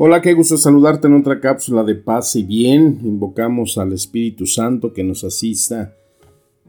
Hola, qué gusto saludarte en otra cápsula de paz y bien. Invocamos al Espíritu Santo que nos asista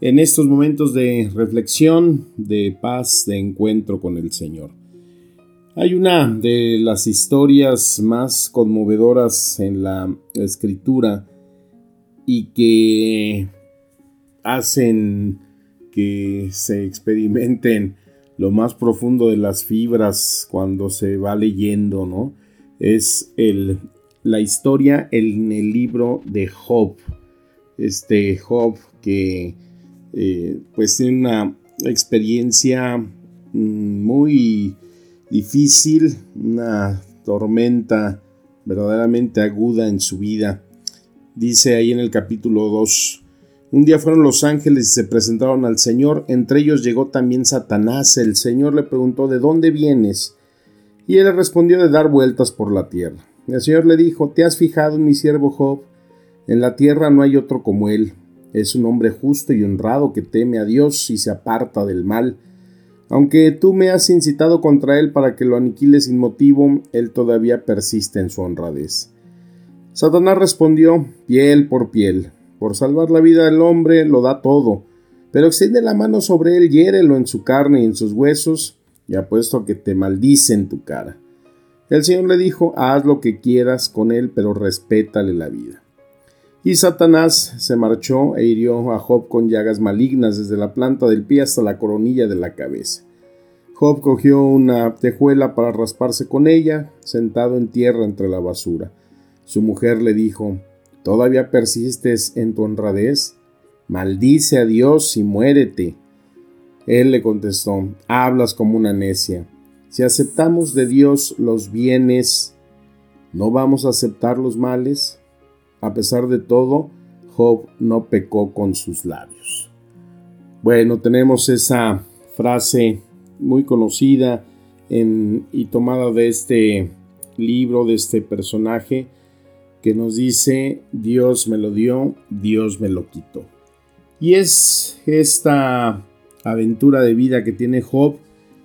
en estos momentos de reflexión, de paz, de encuentro con el Señor. Hay una de las historias más conmovedoras en la escritura y que hacen que se experimenten lo más profundo de las fibras cuando se va leyendo, ¿no? Es el, la historia en el libro de Job. Este Job que eh, pues tiene una experiencia mm, muy difícil, una tormenta verdaderamente aguda en su vida. Dice ahí en el capítulo 2, un día fueron los ángeles y se presentaron al Señor, entre ellos llegó también Satanás. El Señor le preguntó, ¿de dónde vienes? Y él respondió de dar vueltas por la tierra. El Señor le dijo, ¿te has fijado en mi siervo Job? En la tierra no hay otro como él. Es un hombre justo y honrado que teme a Dios y se aparta del mal. Aunque tú me has incitado contra él para que lo aniquiles sin motivo, él todavía persiste en su honradez. Satanás respondió, piel por piel. Por salvar la vida del hombre lo da todo, pero extiende la mano sobre él, hiérelo en su carne y en sus huesos, y apuesto a que te maldice en tu cara. El Señor le dijo, haz lo que quieras con él, pero respétale la vida. Y Satanás se marchó e hirió a Job con llagas malignas desde la planta del pie hasta la coronilla de la cabeza. Job cogió una tejuela para rasparse con ella, sentado en tierra entre la basura. Su mujer le dijo, ¿Todavía persistes en tu honradez? Maldice a Dios y muérete. Él le contestó, hablas como una necia. Si aceptamos de Dios los bienes, ¿no vamos a aceptar los males? A pesar de todo, Job no pecó con sus labios. Bueno, tenemos esa frase muy conocida y tomada de este libro, de este personaje, que nos dice, Dios me lo dio, Dios me lo quitó. Y es esta aventura de vida que tiene Job,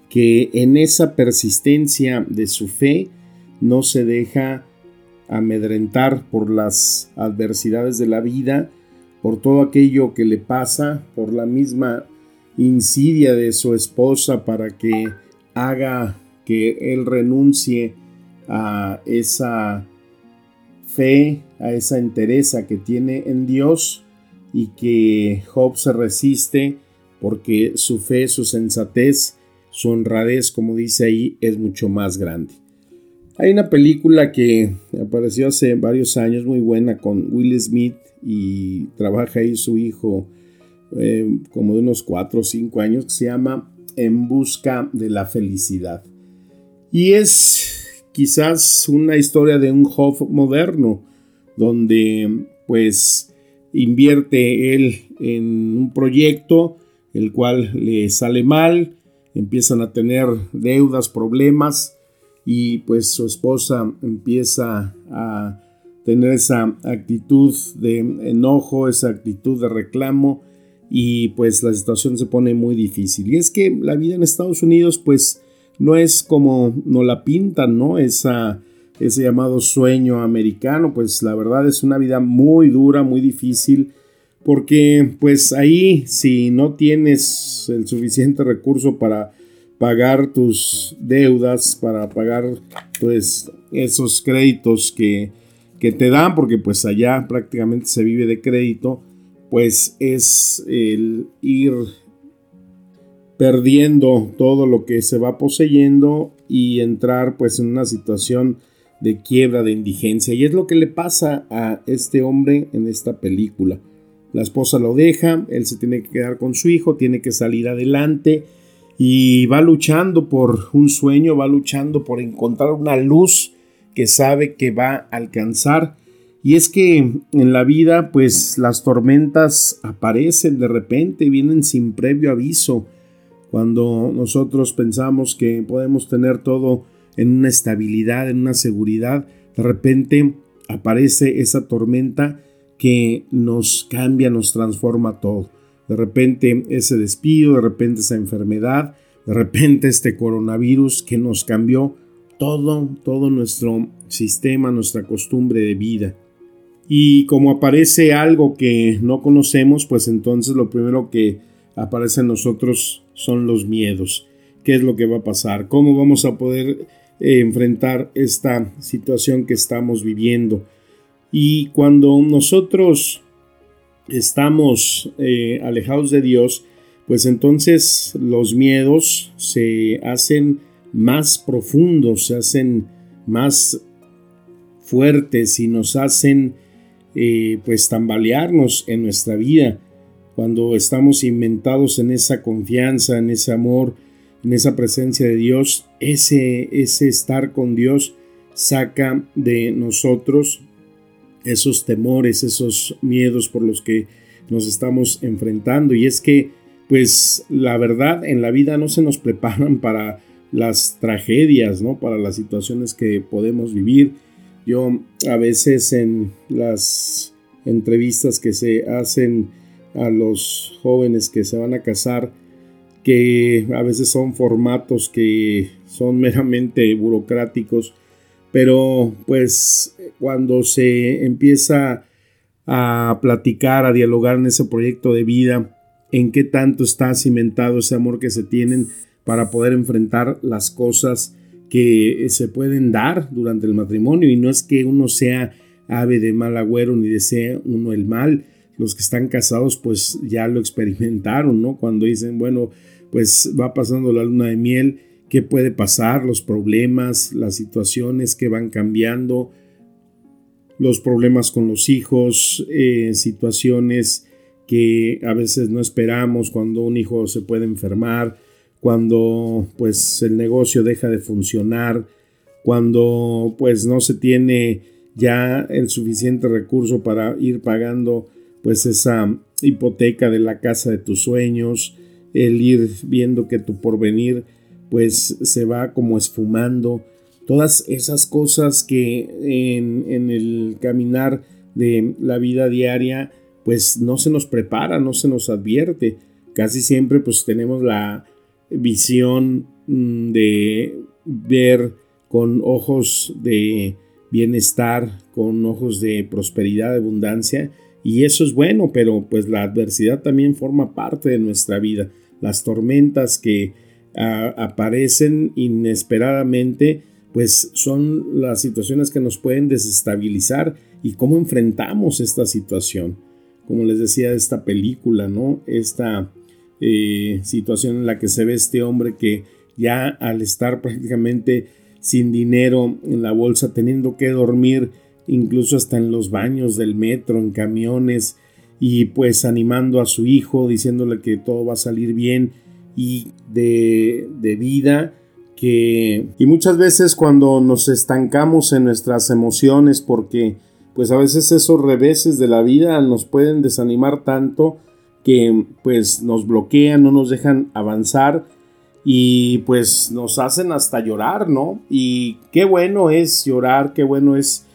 que en esa persistencia de su fe no se deja amedrentar por las adversidades de la vida, por todo aquello que le pasa, por la misma insidia de su esposa para que haga que él renuncie a esa fe, a esa entereza que tiene en Dios y que Job se resiste porque su fe, su sensatez, su honradez, como dice ahí, es mucho más grande. Hay una película que apareció hace varios años, muy buena, con Will Smith y trabaja ahí su hijo eh, como de unos 4 o 5 años, que se llama En Busca de la Felicidad. Y es quizás una historia de un Job moderno, donde pues invierte él en un proyecto, el cual le sale mal, empiezan a tener deudas, problemas y pues su esposa empieza a tener esa actitud de enojo, esa actitud de reclamo y pues la situación se pone muy difícil. Y es que la vida en Estados Unidos pues no es como nos la pintan, ¿no? Esa, ese llamado sueño americano, pues la verdad es una vida muy dura, muy difícil porque pues ahí si no tienes el suficiente recurso para pagar tus deudas, para pagar pues esos créditos que, que te dan, porque pues allá prácticamente se vive de crédito, pues es el ir perdiendo todo lo que se va poseyendo y entrar pues en una situación de quiebra, de indigencia. Y es lo que le pasa a este hombre en esta película. La esposa lo deja, él se tiene que quedar con su hijo, tiene que salir adelante y va luchando por un sueño, va luchando por encontrar una luz que sabe que va a alcanzar. Y es que en la vida pues las tormentas aparecen de repente, vienen sin previo aviso. Cuando nosotros pensamos que podemos tener todo en una estabilidad, en una seguridad, de repente aparece esa tormenta que nos cambia, nos transforma todo. De repente ese despido, de repente esa enfermedad, de repente este coronavirus que nos cambió todo, todo nuestro sistema, nuestra costumbre de vida. Y como aparece algo que no conocemos, pues entonces lo primero que aparece en nosotros son los miedos. ¿Qué es lo que va a pasar? ¿Cómo vamos a poder eh, enfrentar esta situación que estamos viviendo? Y cuando nosotros estamos eh, alejados de Dios, pues entonces los miedos se hacen más profundos, se hacen más fuertes y nos hacen eh, pues tambalearnos en nuestra vida. Cuando estamos inventados en esa confianza, en ese amor, en esa presencia de Dios, ese, ese estar con Dios saca de nosotros esos temores, esos miedos por los que nos estamos enfrentando. Y es que, pues, la verdad, en la vida no se nos preparan para las tragedias, ¿no? Para las situaciones que podemos vivir. Yo a veces en las entrevistas que se hacen a los jóvenes que se van a casar, que a veces son formatos que son meramente burocráticos, pero pues cuando se empieza a platicar, a dialogar en ese proyecto de vida, en qué tanto está cimentado ese amor que se tienen para poder enfrentar las cosas que se pueden dar durante el matrimonio y no es que uno sea ave de mal agüero ni desee uno el mal. Los que están casados pues ya lo experimentaron, ¿no? Cuando dicen, bueno, pues va pasando la luna de miel qué puede pasar, los problemas, las situaciones que van cambiando, los problemas con los hijos, eh, situaciones que a veces no esperamos cuando un hijo se puede enfermar, cuando pues el negocio deja de funcionar, cuando pues no se tiene ya el suficiente recurso para ir pagando pues esa hipoteca de la casa de tus sueños, el ir viendo que tu porvenir pues se va como esfumando. Todas esas cosas que en, el caminar de la vida diaria pues no se nos prepara, no se nos advierte. Casi siempre pues tenemos la visión mm, de ver con ojos de bienestar, con ojos de prosperidad, abundancia, y eso es bueno, pero pues la adversidad también forma parte de nuestra vida. Las tormentas que aparecen inesperadamente, pues son las situaciones que nos pueden desestabilizar y cómo enfrentamos esta situación. Como les decía de esta película, ¿no? Esta eh, situación en la que se ve este hombre que ya al estar prácticamente sin dinero en la bolsa, teniendo que dormir incluso hasta en los baños del metro, en camiones, y pues animando a su hijo, diciéndole que todo va a salir bien y de, de vida que y muchas veces cuando nos estancamos en nuestras emociones porque pues a veces esos reveses de la vida nos pueden desanimar tanto que pues nos bloquean, no nos dejan avanzar y pues nos hacen hasta llorar, ¿no? Y qué bueno es llorar, qué bueno es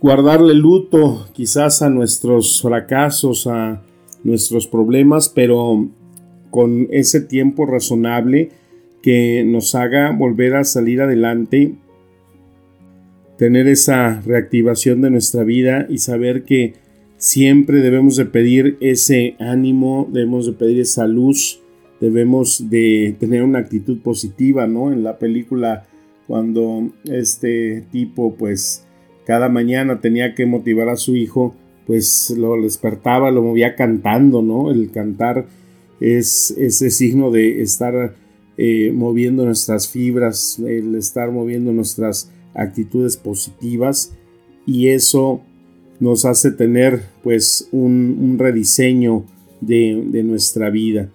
guardarle luto quizás a nuestros fracasos, a nuestros problemas, pero con ese tiempo razonable que nos haga volver a salir adelante, tener esa reactivación de nuestra vida y saber que siempre debemos de pedir ese ánimo, debemos de pedir esa luz, debemos de tener una actitud positiva, ¿no? En la película cuando este tipo pues cada mañana tenía que motivar a su hijo, pues lo despertaba, lo movía cantando, ¿no? El cantar es ese signo de estar eh, moviendo nuestras fibras, el estar moviendo nuestras actitudes positivas y eso nos hace tener pues un, rediseño de, nuestra vida.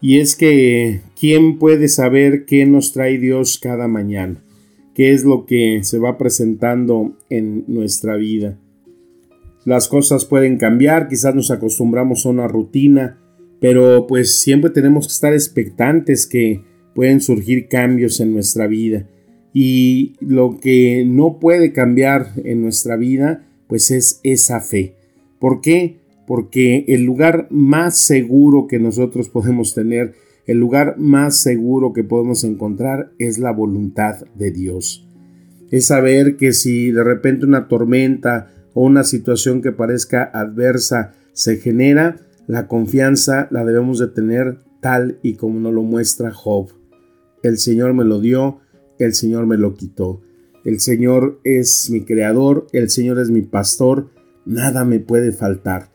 Y es que, ¿quién puede saber qué nos trae Dios cada mañana? ¿Qué es lo que se va presentando en nuestra vida? Las cosas pueden cambiar, quizás nos acostumbramos a una rutina, pero pues siempre tenemos que estar expectantes que pueden surgir cambios en nuestra vida. Y lo que no puede cambiar en nuestra vida, pues es esa fe. ¿Por qué? Porque el lugar más seguro que nosotros podemos tener, el lugar más seguro que podemos encontrar es la voluntad de Dios. Es saber que si de repente una tormenta o una situación que parezca adversa se genera, la confianza la debemos de tener tal y como nos lo muestra Job. El Señor me lo dio, el Señor me lo quitó. El Señor es mi creador, el Señor es mi pastor, nada me puede faltar.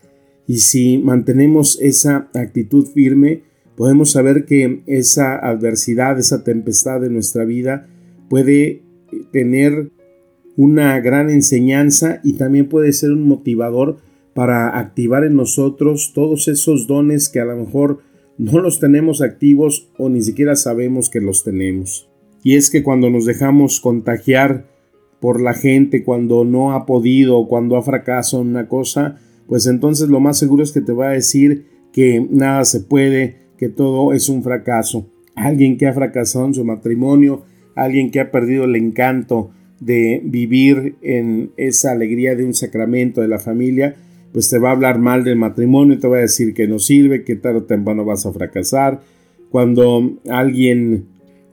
Y si mantenemos esa actitud firme, podemos saber que esa adversidad, esa tempestad de nuestra vida puede tener una gran enseñanza y también puede ser un motivador para activar en nosotros todos esos dones que a lo mejor no los tenemos activos o ni siquiera sabemos que los tenemos. Y es que cuando nos dejamos contagiar por la gente, cuando no ha podido, cuando ha fracasado en una cosa, pues entonces lo más seguro es que te va a decir que nada se puede, que todo es un fracaso. Alguien que ha fracasado en su matrimonio, alguien que ha perdido el encanto de vivir en esa alegría de un sacramento de la familia, pues te va a hablar mal del matrimonio, te va a decir que no sirve, que tarde o temprano vas a fracasar. Cuando alguien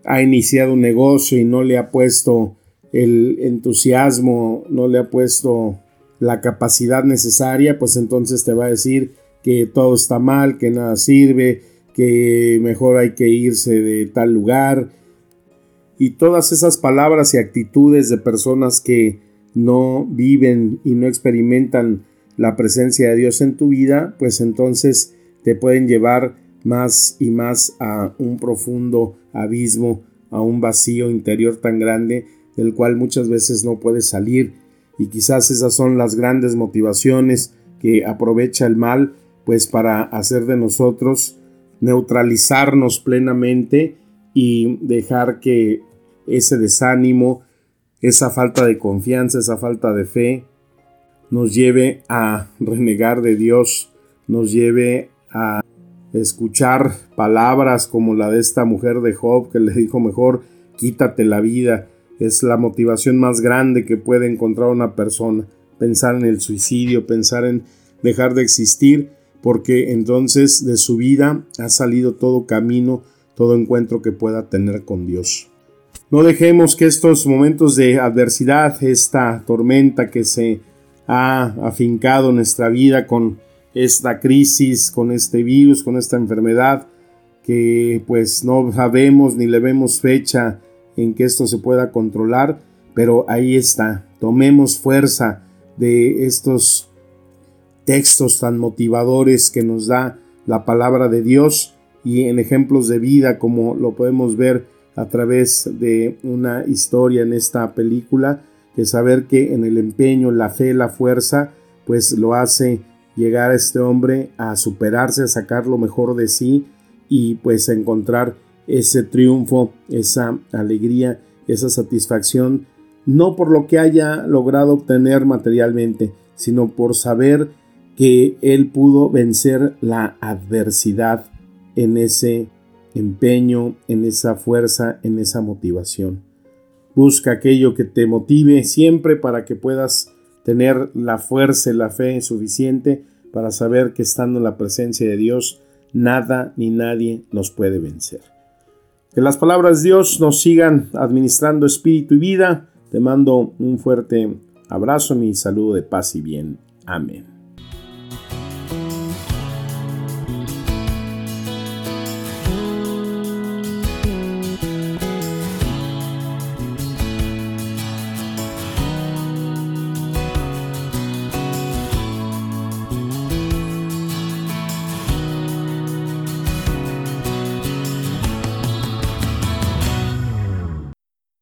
ha iniciado un negocio y no le ha puesto el entusiasmo, no le ha puesto la capacidad necesaria, pues entonces te va a decir que todo está mal, que nada sirve, que mejor hay que irse de tal lugar. Y todas esas palabras y actitudes de personas que no viven y no experimentan la presencia de Dios en tu vida, pues entonces te pueden llevar más y más a un profundo abismo, a un vacío interior tan grande del cual muchas veces no puedes salir. Y quizás esas son las grandes motivaciones que aprovecha el mal, pues para hacer de nosotros neutralizarnos plenamente y dejar que ese desánimo, esa falta de confianza, esa falta de fe, nos lleve a renegar de Dios, nos lleve a escuchar palabras como la de esta mujer de Job que le dijo mejor quítate la vida. Es la motivación más grande que puede encontrar una persona. Pensar en el suicidio, pensar en dejar de existir, porque entonces de su vida ha salido todo camino, todo encuentro que pueda tener con Dios. No dejemos que estos momentos de adversidad, esta tormenta que se ha afincado nuestra vida con esta crisis, con este virus, con esta enfermedad, que pues no sabemos ni le vemos fecha en que esto se pueda controlar, pero ahí está. Tomemos fuerza de estos textos tan motivadores que nos da la palabra de Dios y en ejemplos de vida como lo podemos ver a través de una historia en esta película, de saber que en el empeño, la fe, la fuerza, pues lo hace llegar a este hombre a superarse, a sacar lo mejor de sí y pues a encontrar ese triunfo, esa alegría, esa satisfacción, no por lo que haya logrado obtener materialmente, sino por saber que él pudo vencer la adversidad en ese empeño, en esa fuerza, en esa motivación. Busca aquello que te motive siempre para que puedas tener la fuerza y la fe suficiente para saber que estando en la presencia de Dios, nada ni nadie nos puede vencer. Que las palabras de Dios nos sigan administrando espíritu y vida. Te mando un fuerte abrazo, mi saludo de paz y bien. Amén.